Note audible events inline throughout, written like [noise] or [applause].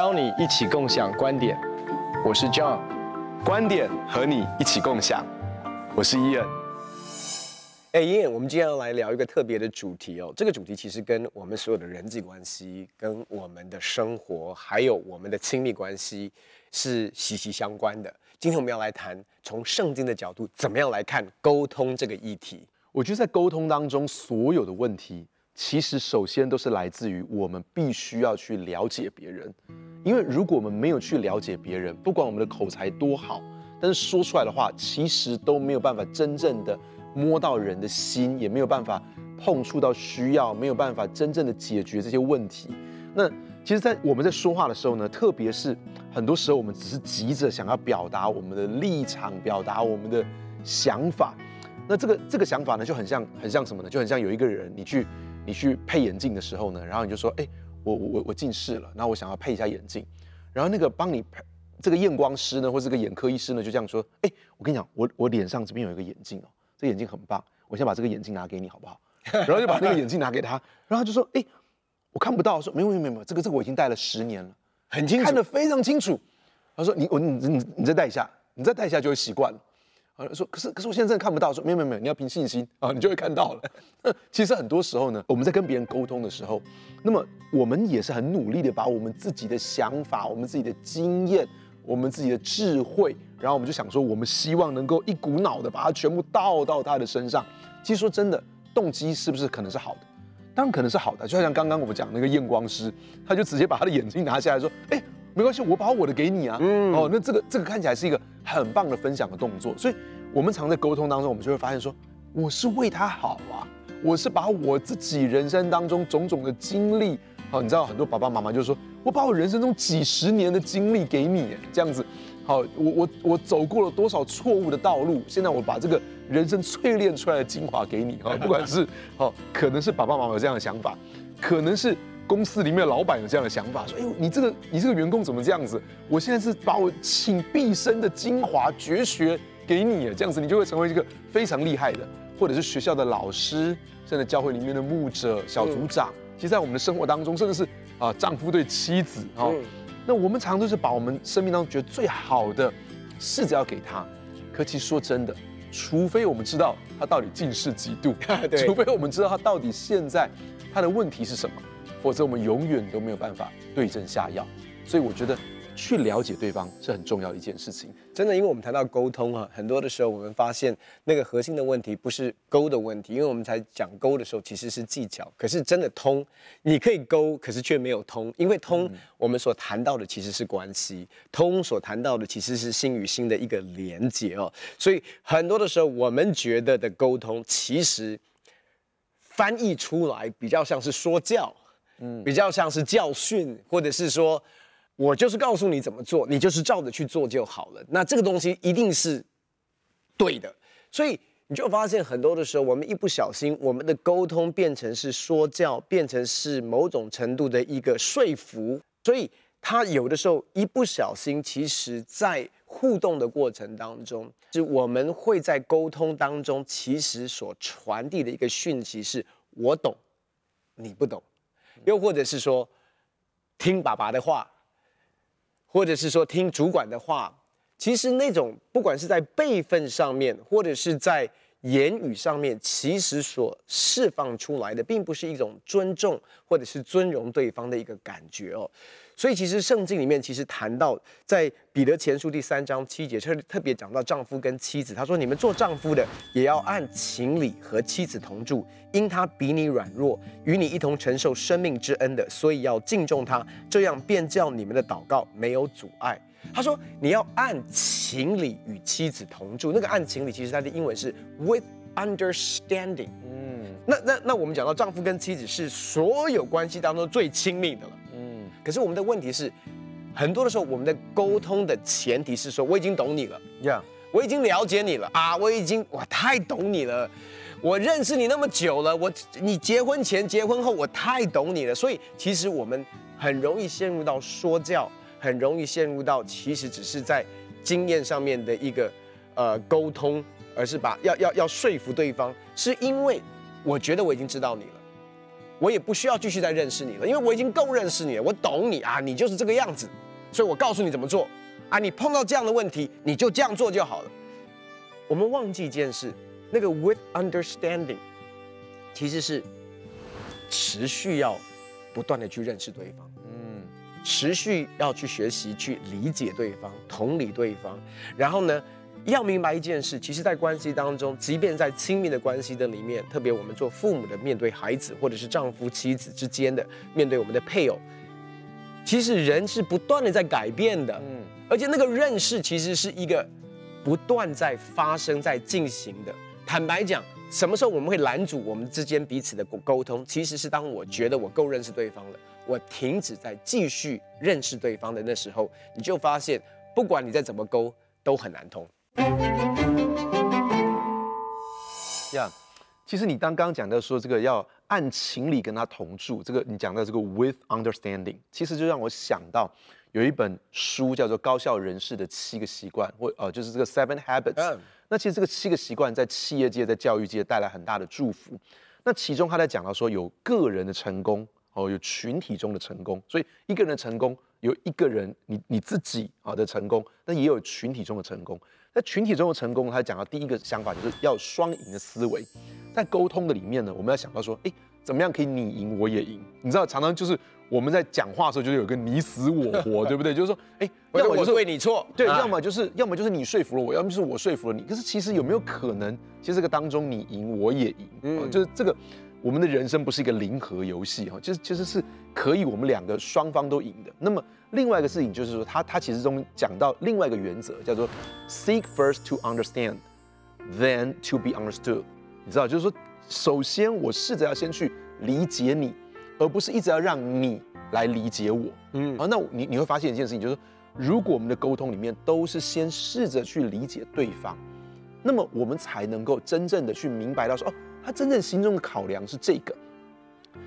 邀你一起共享观点，我是 John，观点和你一起共享，我是伊恩。哎伊恩我们今天要来聊一个特别的主题哦。这个主题其实跟我们所有的人际关系、跟我们的生活，还有我们的亲密关系是息息相关的。今天我们要来谈从圣经的角度，怎么样来看沟通这个议题。我觉得在沟通当中，所有的问题。其实，首先都是来自于我们必须要去了解别人，因为如果我们没有去了解别人，不管我们的口才多好，但是说出来的话，其实都没有办法真正的摸到人的心，也没有办法碰触到需要，没有办法真正的解决这些问题。那其实，在我们在说话的时候呢，特别是很多时候，我们只是急着想要表达我们的立场，表达我们的想法。那这个这个想法呢，就很像很像什么呢？就很像有一个人，你去。你去配眼镜的时候呢，然后你就说，哎，我我我我近视了，然后我想要配一下眼镜，然后那个帮你配这个验光师呢，或者这个眼科医师呢，就这样说，哎，我跟你讲，我我脸上这边有一个眼镜哦，这个眼镜很棒，我先把这个眼镜拿给你好不好？然后就把那个眼镜拿给他，然后他就说，哎，我看不到，说没有没有没有，这个这个我已经戴了十年了，很清楚，看得非常清楚。他说，你我你你你再戴一下，你再戴一下就会习惯了。说，可是可是我现在真的看不到。说，没有没有没有，你要凭信心啊，你就会看到了。[laughs] 其实很多时候呢，我们在跟别人沟通的时候，那么我们也是很努力的把我们自己的想法、我们自己的经验、我们自己的智慧，然后我们就想说，我们希望能够一股脑的把它全部倒到他的身上。其实说真的，动机是不是可能是好的？当然可能是好的。就好像刚刚我们讲那个验光师，他就直接把他的眼镜拿下来说，哎。没关系，我把我的给你啊。嗯，哦，那这个这个看起来是一个很棒的分享的动作，所以我们常在沟通当中，我们就会发现说，我是为他好啊，我是把我自己人生当中种种的经历，好，你知道很多爸爸妈妈就说，我把我人生中几十年的经历给你，这样子，好，我我我走过了多少错误的道路，现在我把这个人生淬炼出来的精华给你，哈，不管是好，可能是爸爸妈妈有这样的想法，可能是。公司里面的老板有这样的想法，说：“哎呦，你这个你这个员工怎么这样子？我现在是把我请毕生的精华绝学给你，这样子你就会成为一个非常厉害的，或者是学校的老师，甚至教会里面的牧者、小组长。其实，在我们的生活当中，甚至是啊丈夫对妻子啊，那我们常常都是把我们生命当中觉得最好的试着要给他。可其实说真的，除非我们知道他到底近视几度，[laughs] 除非我们知道他到底现在他的问题是什么。”否则我们永远都没有办法对症下药，所以我觉得去了解对方是很重要的一件事情。真的，因为我们谈到沟通啊，很多的时候我们发现那个核心的问题不是沟的问题，因为我们才讲沟的时候其实是技巧，可是真的通，你可以沟，可是却没有通，因为通我们所谈到的其实是关系，通所谈到的其实是心与心的一个连接哦，所以很多的时候我们觉得的沟通，其实翻译出来比较像是说教。嗯，比较像是教训，或者是说，我就是告诉你怎么做，你就是照着去做就好了。那这个东西一定是对的，所以你就发现很多的时候，我们一不小心，我们的沟通变成是说教，变成是某种程度的一个说服。所以他有的时候一不小心，其实在互动的过程当中，是我们会在沟通当中，其实所传递的一个讯息是：我懂，你不懂。又或者是说，听爸爸的话，或者是说听主管的话，其实那种不管是在辈分上面，或者是在言语上面，其实所释放出来的，并不是一种尊重或者是尊荣对方的一个感觉哦。所以其实圣经里面其实谈到，在彼得前书第三章七节，特特别讲到丈夫跟妻子，他说：“你们做丈夫的也要按情理和妻子同住，因他比你软弱，与你一同承受生命之恩的，所以要敬重他，这样便叫你们的祷告没有阻碍。”他说：“你要按情理与妻子同住，那个按情理其实它的英文是 with understanding。嗯，那那那我们讲到丈夫跟妻子是所有关系当中最亲密的了。”可是我们的问题是，很多的时候，我们的沟通的前提是说，我已经懂你了，Yeah. 我已经了解你了啊，我已经哇太懂你了，我认识你那么久了，我你结婚前结婚后，我太懂你了，所以其实我们很容易陷入到说教，很容易陷入到其实只是在经验上面的一个呃沟通，而是把要要要说服对方，是因为我觉得我已经知道你了。我也不需要继续再认识你了，因为我已经够认识你了，我懂你啊，你就是这个样子，所以我告诉你怎么做啊，你碰到这样的问题，你就这样做就好了。我们忘记一件事，那个 with understanding，其实是持续要不断的去认识对方，嗯，持续要去学习去理解对方，同理对方，然后呢，要明白一件事，其实，在关系当中，即便在亲密的关系的里面，特别我们做父母的，面对孩子，或者是丈夫妻子之间的，面对我们的配偶，其实人是不断的在改变的，嗯，而且那个认识其实是一个不断在发生、在进行的。坦白讲，什么时候我们会拦阻我们之间彼此的沟通？其实是当我觉得我够认识对方了，我停止在继续认识对方的那时候，你就发现，不管你再怎么沟，都很难通。呀，yeah, 其实你刚刚讲到说这个要按情理跟他同住，这个你讲到这个 with understanding，其实就让我想到有一本书叫做《高效人士的七个习惯》，或呃就是这个 Seven Habits。那其实这个七个习惯在企业界、在教育界带来很大的祝福。那其中他在讲到说有个人的成功哦，有群体中的成功，所以一个人的成功有一个人你你自己啊的成功，但也有群体中的成功。那群体中的成功，他讲到第一个想法就是要双赢的思维。在沟通的里面呢，我们要想到说，哎，怎么样可以你赢我也赢？你知道，常常就是我们在讲话的时候，就是有个你死我活，[laughs] 对不对？就是说，哎，要么就是我对你错，对，要么就是要么就是你说服了我，要么就是我说服了你。可是其实有没有可能，其实这个当中你赢我也赢，嗯，就是这个。我们的人生不是一个零和游戏哈，就是其实是可以我们两个双方都赢的。那么另外一个事情就是说，他他其实中讲到另外一个原则，叫做 seek first to understand, then to be understood。你知道，就是说，首先我试着要先去理解你，而不是一直要让你来理解我。嗯，好，那你你会发现一件事情，就是说，如果我们的沟通里面都是先试着去理解对方，那么我们才能够真正的去明白到说哦。他真正心中的考量是这个，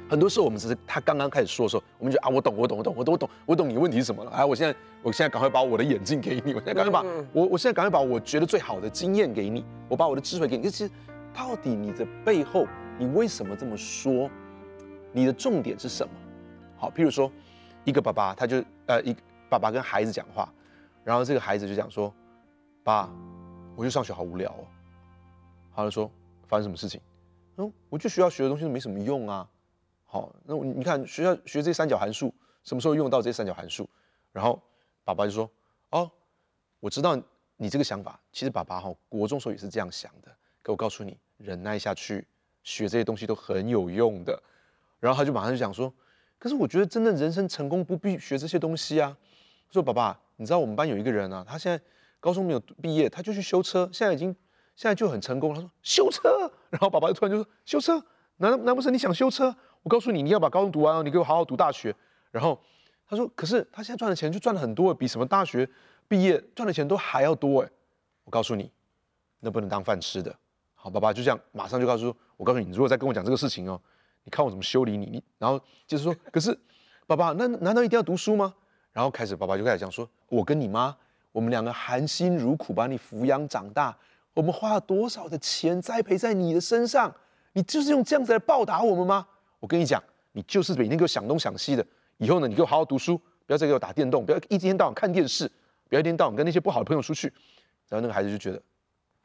很多时候我们只是他刚刚开始说的时候，我们就啊，我懂，我懂，我懂，我懂，我懂，我懂你问题是什么了。哎，我现在，我现在赶快把我的眼镜给你，我现在赶快把我，我现在赶快把我觉得最好的经验给你，我把我的智慧给你。其实，到底你的背后，你为什么这么说？你的重点是什么？好，譬如说，一个爸爸，他就呃，一爸爸跟孩子讲话，然后这个孩子就讲说，爸，我去上学好无聊哦。他就说发生什么事情？嗯，我就学校学的东西都没什么用啊。好，那你看学校学这些三角函数，什么时候用到这些三角函数？然后爸爸就说：“哦，我知道你这个想法。其实爸爸哈，国中时候也是这样想的。可我告诉你，忍耐下去，学这些东西都很有用的。”然后他就马上就讲说：“可是我觉得真的人生成功不必学这些东西啊。”说爸爸，你知道我们班有一个人啊，他现在高中没有毕业，他就去修车，现在已经。现在就很成功。他说修车，然后爸爸就突然就说修车，难难不成你想修车？我告诉你，你要把高中读完哦，你给我好好读大学。然后他说，可是他现在赚的钱就赚了很多，比什么大学毕业赚的钱都还要多哎。我告诉你，那不能当饭吃的。好，爸爸就这样马上就告诉说，我告诉你，你如果再跟我讲这个事情哦，你看我怎么修理你。你然后就是说，可是爸爸，那难道一定要读书吗？然后开始爸爸就开始讲说，我跟你妈，我们两个含辛茹苦把你抚养长大。我们花了多少的钱栽培在你的身上？你就是用这样子来报答我们吗？我跟你讲，你就是每天给我想东想西的。以后呢，你给我好好读书，不要再给我打电动，不要一天到晚看电视，不要一天到晚跟那些不好的朋友出去。然后那个孩子就觉得，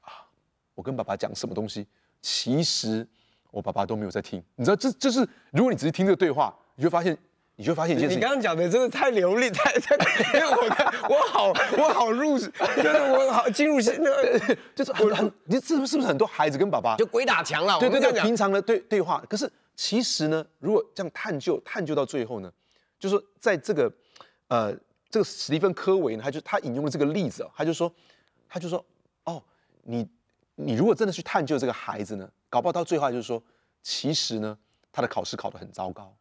啊，我跟爸爸讲什么东西，其实我爸爸都没有在听。你知道，这这是如果你只是听这个对话，你就发现。你就发现一件事情，你刚刚讲的真的太流利，太 [laughs] 太，因为我看我好我好入，就是我好进入那个，就是很很，你是不是不是很多孩子跟爸爸就鬼打墙了？对对对，平常的对对话。可是其实呢，如果这样探究探究到最后呢，就是说在这个呃这个史蒂芬科维呢，他就他引用了这个例子啊，他就说他就说哦，你你如果真的去探究这个孩子呢，搞不好到最后就是说，其实呢他的考试考得很糟糕。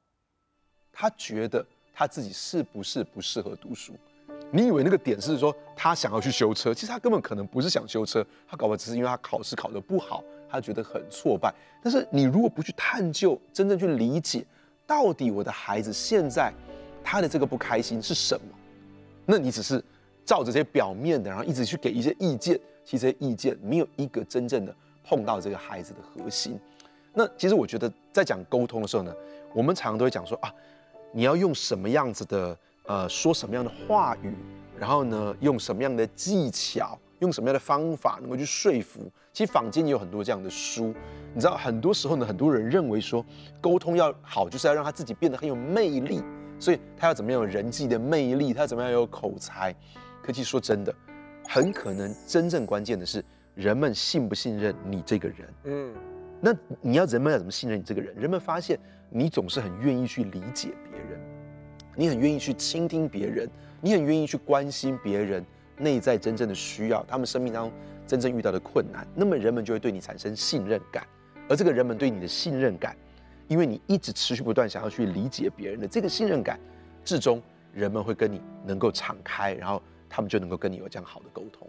他觉得他自己是不是不适合读书？你以为那个点是说他想要去修车，其实他根本可能不是想修车，他搞不好只是因为他考试考得不好，他觉得很挫败。但是你如果不去探究，真正去理解，到底我的孩子现在他的这个不开心是什么？那你只是照着这些表面的，然后一直去给一些意见，其实这些意见没有一个真正的碰到这个孩子的核心。那其实我觉得在讲沟通的时候呢，我们常常都会讲说啊，你要用什么样子的呃，说什么样的话语，然后呢，用什么样的技巧，用什么样的方法能够去说服。其实坊间也有很多这样的书，你知道，很多时候呢，很多人认为说沟通要好，就是要让他自己变得很有魅力，所以他要怎么样有人际的魅力，他要怎么样有口才。可其实说真的，很可能真正关键的是人们信不信任你这个人。嗯。那你要人们要怎么信任你这个人？人们发现你总是很愿意去理解别人，你很愿意去倾听别人，你很愿意去关心别人内在真正的需要，他们生命当中真正遇到的困难，那么人们就会对你产生信任感。而这个人们对你的信任感，因为你一直持续不断想要去理解别人的这个信任感，至终人们会跟你能够敞开，然后他们就能够跟你有这样好的沟通。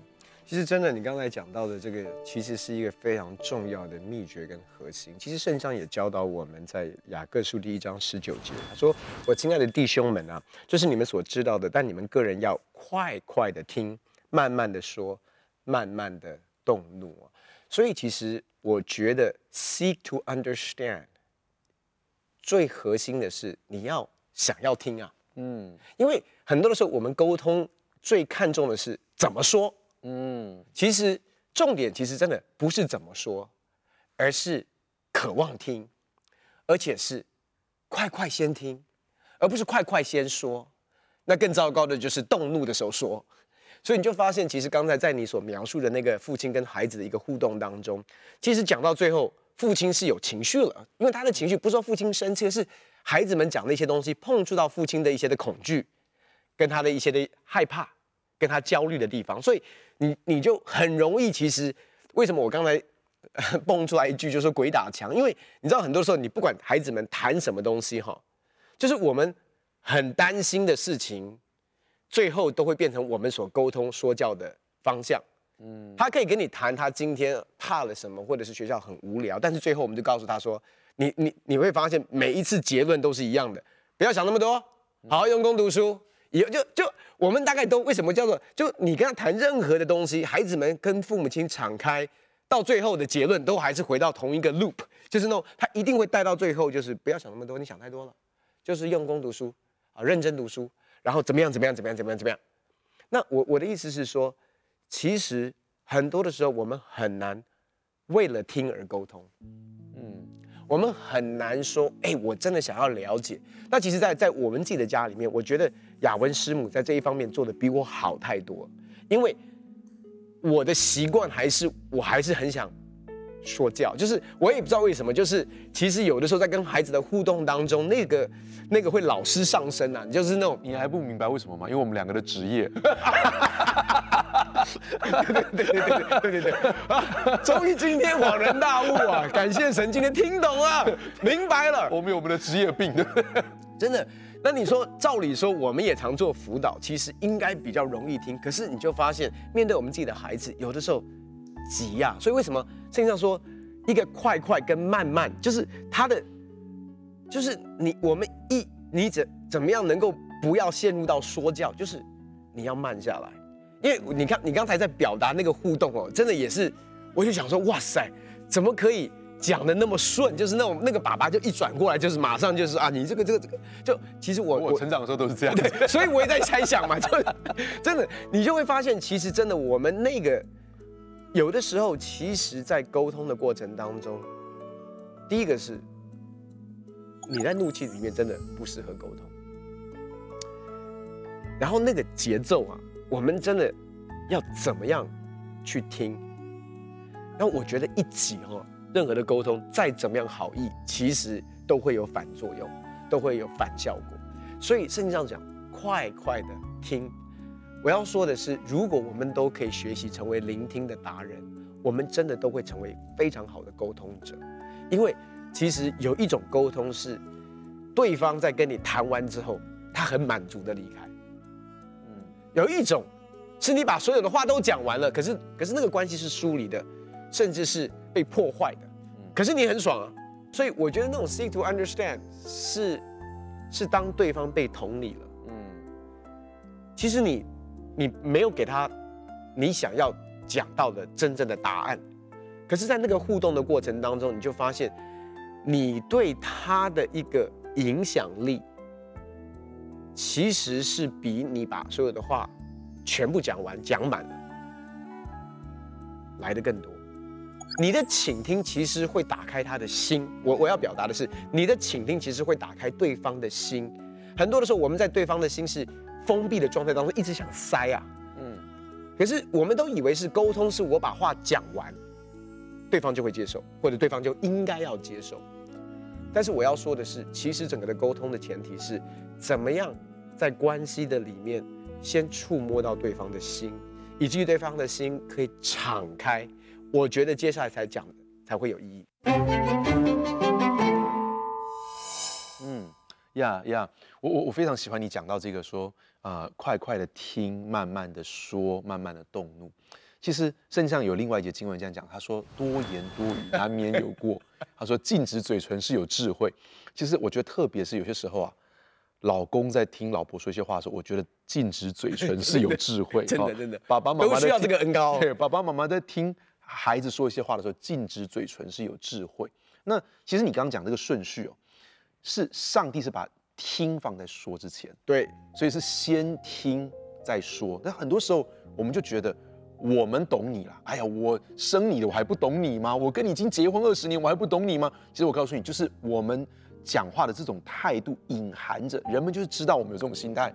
其实真的，你刚才讲到的这个，其实是一个非常重要的秘诀跟核心。其实圣经上也教导我们在雅各书第一章十九节，他说：“我亲爱的弟兄们啊，这是你们所知道的，但你们个人要快快的听，慢慢的说，慢慢的动怒啊。”所以其实我觉得 seek to understand 最核心的是你要想要听啊，嗯，因为很多的时候我们沟通最看重的是怎么说。嗯，其实重点其实真的不是怎么说，而是渴望听，而且是快快先听，而不是快快先说。那更糟糕的就是动怒的时候说。所以你就发现，其实刚才在你所描述的那个父亲跟孩子的一个互动当中，其实讲到最后，父亲是有情绪了，因为他的情绪不是说父亲生气，是孩子们讲的一些东西碰触到父亲的一些的恐惧，跟他的一些的害怕。跟他焦虑的地方，所以你你就很容易。其实为什么我刚才 [laughs] 蹦出来一句就是鬼打墙？因为你知道，很多时候你不管孩子们谈什么东西哈，就是我们很担心的事情，最后都会变成我们所沟通说教的方向。嗯，他可以跟你谈他今天怕了什么，或者是学校很无聊，但是最后我们就告诉他说，你你你会发现每一次结论都是一样的，不要想那么多，好好用功读书。也就就我们大概都为什么叫做就你跟他谈任何的东西，孩子们跟父母亲敞开，到最后的结论都还是回到同一个 loop，就是那种他一定会带到最后，就是不要想那么多，你想太多了，就是用功读书啊，认真读书，然后怎么样怎么样怎么样怎么样怎么样。那我我的意思是说，其实很多的时候我们很难为了听而沟通。我们很难说，哎，我真的想要了解。那其实在，在在我们自己的家里面，我觉得雅文师母在这一方面做的比我好太多。因为我的习惯还是，我还是很想说教，就是我也不知道为什么，就是其实有的时候在跟孩子的互动当中，那个那个会老师上身啊，就是那种你还不明白为什么吗？因为我们两个的职业。[laughs] 对对对对对对对啊！终于今天恍然大悟啊！感谢神，今天听懂了，明白了。我们有我们的职业病，对不对？真的。那你说，照理说，我们也常做辅导，其实应该比较容易听。可是你就发现，面对我们自己的孩子，有的时候急呀。所以为什么圣经上说，一个快快跟慢慢，就是他的，就是你我们一你怎怎么样能够不要陷入到说教，就是你要慢下来。因为你看，你刚才在表达那个互动哦，真的也是，我就想说，哇塞，怎么可以讲的那么顺？就是那种那个爸爸就一转过来，就是马上就是啊，你这个这个这个，就其实我我成长的时候都是这样，对，[laughs] 所以我也在猜想嘛，就真的，你就会发现，其实真的我们那个有的时候，其实在沟通的过程当中，第一个是你在怒气里面真的不适合沟通，然后那个节奏啊。我们真的要怎么样去听？那我觉得一起哈，任何的沟通再怎么样好意，其实都会有反作用，都会有反效果。所以圣经上讲，快快的听。我要说的是，如果我们都可以学习成为聆听的达人，我们真的都会成为非常好的沟通者。因为其实有一种沟通是，对方在跟你谈完之后，他很满足的离开。有一种，是你把所有的话都讲完了，可是可是那个关系是疏离的，甚至是被破坏的，可是你很爽啊，所以我觉得那种 seek to understand 是是当对方被同理了，嗯，其实你你没有给他你想要讲到的真正的答案，可是，在那个互动的过程当中，你就发现你对他的一个影响力，其实是比你把所有的话全部讲完、讲满了来的更多。你的倾听其实会打开他的心。我我要表达的是，你的倾听其实会打开对方的心。很多的时候，我们在对方的心是封闭的状态当中，一直想塞啊。嗯。可是我们都以为是沟通，是我把话讲完，对方就会接受，或者对方就应该要接受。但是我要说的是，其实整个的沟通的前提是，怎么样在关系的里面先触摸到对方的心，以至于对方的心可以敞开。我觉得接下来才讲的才会有意义。嗯，呀呀，我我我非常喜欢你讲到这个说，啊、快快的听，慢慢的说，慢慢的动怒。其实圣经上有另外一节经文这样讲，他说多言多语难免有过。[laughs] 他说禁止嘴唇是有智慧。其实我觉得特别是有些时候啊，老公在听老婆说一些话的时候，我觉得禁止嘴唇是有智慧。[laughs] 真的真的，爸爸妈妈都需要这个恩膏。[laughs] 对，爸爸妈妈在听孩子说一些话的时候，禁止嘴唇是有智慧。那其实你刚刚讲这个顺序哦，是上帝是把听放在说之前。对，所以是先听再说。但很多时候我们就觉得。我们懂你了，哎呀，我生你的我还不懂你吗？我跟你已经结婚二十年，我还不懂你吗？其实我告诉你，就是我们讲话的这种态度，隐含着人们就是知道我们有这种心态。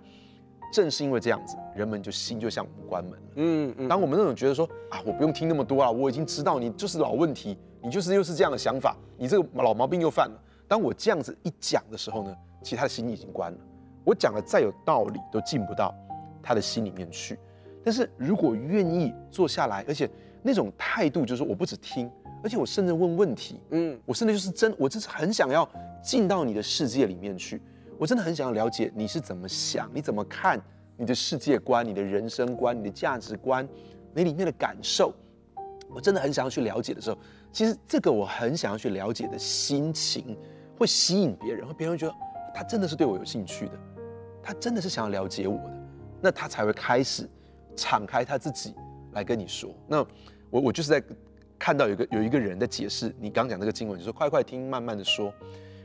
正是因为这样子，人们就心就像我们关门了。嗯嗯。当我们那种觉得说啊，我不用听那么多啊，我已经知道你就是老问题，你就是又是这样的想法，你这个老毛病又犯了。当我这样子一讲的时候呢，其实他的心已经关了。我讲的再有道理，都进不到他的心里面去。但是如果愿意坐下来，而且那种态度就是我不只听，而且我甚至问问题，嗯，我甚至就是真，我真是很想要进到你的世界里面去，我真的很想要了解你是怎么想，你怎么看你的世界观、你的人生观、你的价值观，你里面的感受，我真的很想要去了解的时候，其实这个我很想要去了解的心情，会吸引别人，会别人会觉得他真的是对我有兴趣的，他真的是想要了解我的，那他才会开始。敞开他自己来跟你说，那我我就是在看到有个有一个人在解释你刚讲那个经文，就说快快听，慢慢的说。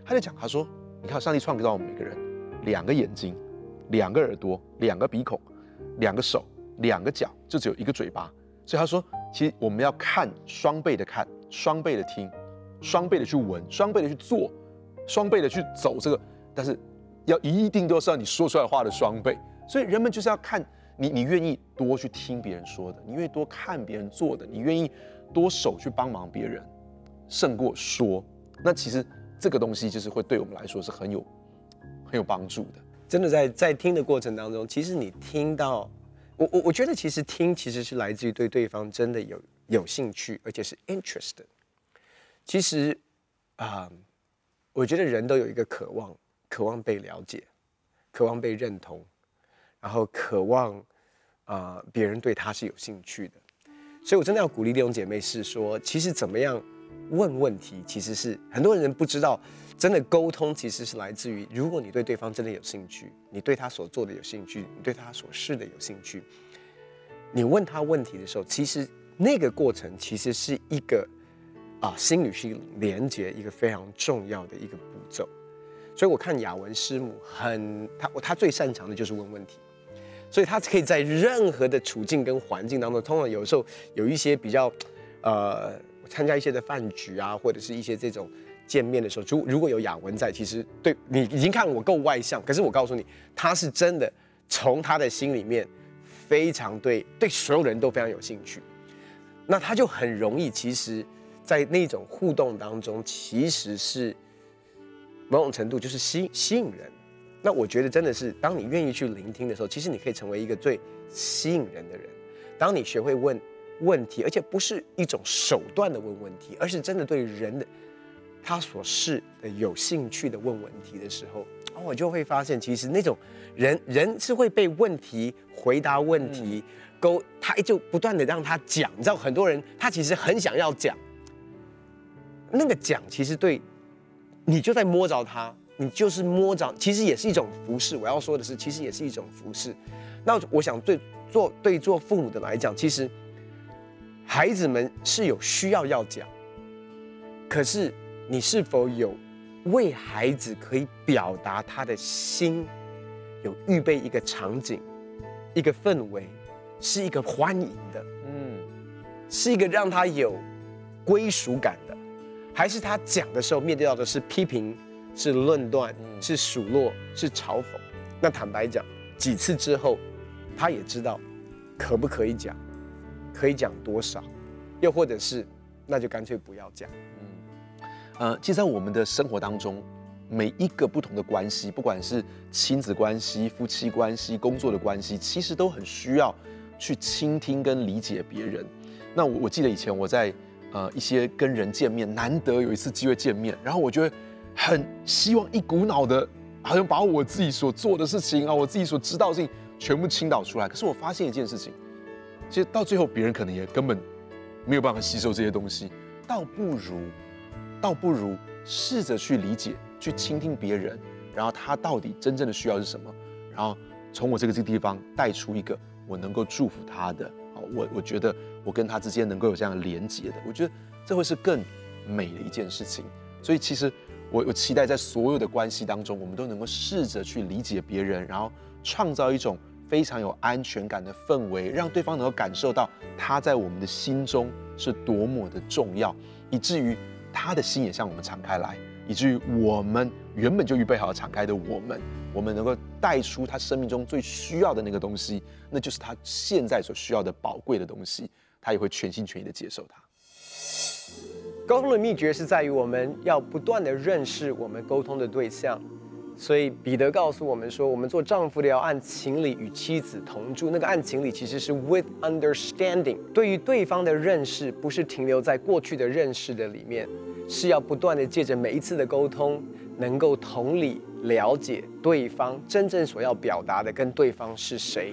他在讲，他说，你看上帝创造我们每个人，两个眼睛，两个耳朵，两个鼻孔，两个手，两个脚，就只有一个嘴巴。所以他说，其实我们要看双倍的看，双倍的听，双倍的去闻，双倍的去做，双倍的去走这个，但是要一定都是要你说出来话的双倍。所以人们就是要看。你你愿意多去听别人说的，你愿意多看别人做的，你愿意多手去帮忙别人，胜过说。那其实这个东西就是会对我们来说是很有很有帮助的。真的在在听的过程当中，其实你听到我我我觉得其实听其实是来自于对对方真的有有兴趣，而且是 interest。其实啊、我觉得人都有一个渴望，渴望被了解，渴望被认同。然后渴望，啊、别人对他是有兴趣的，所以我真的要鼓励弟兄姐妹是说，其实怎么样问问题，其实是很多人不知道，真的沟通其实是来自于，如果你对对方真的有兴趣，你对他所做的有兴趣，你对他所示的有兴趣，你问他问题的时候，其实那个过程其实是一个啊心理是连接一个非常重要的一个步骤，所以我看雅文师母很他他最擅长的就是问问题。所以他可以在任何的处境跟环境当中，通常有时候有一些比较，呃，参加一些的饭局啊，或者是一些这种见面的时候，如如果有雅文在，其实对你已经看我够外向，可是我告诉你，他是真的从他的心里面非常对对所有人都非常有兴趣，那他就很容易，其实，在那种互动当中，其实是某种程度就是吸吸引人。那我觉得真的是，当你愿意去聆听的时候，其实你可以成为一个最吸引人的人。当你学会问问题，而且不是一种手段的问问题，而是真的对人的他所是的有兴趣的问问题的时候，我就会发现，其实那种人人是会被问题回答问题勾，他就不断的让他讲。你知道，很多人他其实很想要讲，那个讲其实对你就在摸着他。你就是摸着，其实也是一种服饰。我要说的是，其实也是一种服饰。那我想对做对做父母的来讲，其实孩子们是有需要要讲，可是你是否有为孩子可以表达他的心，有预备一个场景，一个氛围，是一个欢迎的，嗯，是一个让他有归属感的，还是他讲的时候面对到的是批评、是论断、是数落、是嘲讽？那坦白讲，几次之后，他也知道可不可以讲，可以讲多少，又或者是那就干脆不要讲。嗯呃，其实，在我们的生活当中，每一个不同的关系，不管是亲子关系、夫妻关系、工作的关系，其实都很需要去倾听跟理解别人。那我我记得以前我在呃一些跟人见面，难得有一次机会见面，然后我就会很希望一股脑的，好像把我自己所做的事情啊，我自己所知道的事情全部倾倒出来。可是我发现一件事情，其实到最后别人可能也根本没有办法吸收这些东西，倒不如。倒不如试着去理解、去倾听别人，然后他到底真正的需要是什么，然后从我这个这个地方带出一个我能够祝福他的，好，我我觉得我跟他之间能够有这样连接的，我觉得这会是更美的一件事情。所以其实我我期待在所有的关系当中，我们都能够试着去理解别人，然后创造一种非常有安全感的氛围，让对方能够感受到他在我们的心中是多么的重要，以至于。他的心也向我们敞开来，以至于我们原本就预备好敞开的我们，我们能够带出他生命中最需要的那个东西，那就是他现在所需要的宝贵的东西，他也会全心全意的接受它。沟通的秘诀是在于我们要不断的认识我们沟通的对象。所以彼得告诉我们说，我们做丈夫的要按情理与妻子同住。那个按情理其实是 with understanding，对于对方的认识不是停留在过去的认识的里面，是要不断的借着每一次的沟通，能够同理了解对方真正所要表达的跟对方是谁。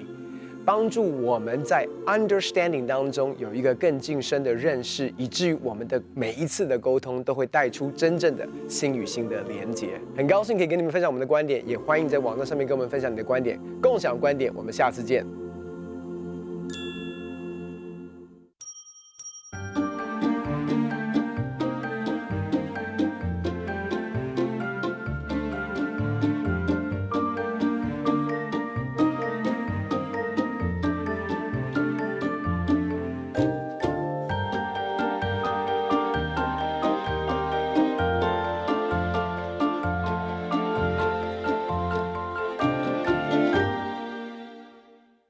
帮助我们在 understanding 当中有一个更近深的认识，以至于我们的每一次的沟通都会带出真正的心与心的连接。很高兴可以跟你们分享我们的观点，也欢迎在网络上面跟我们分享你的观点，共享观点。我们下次见。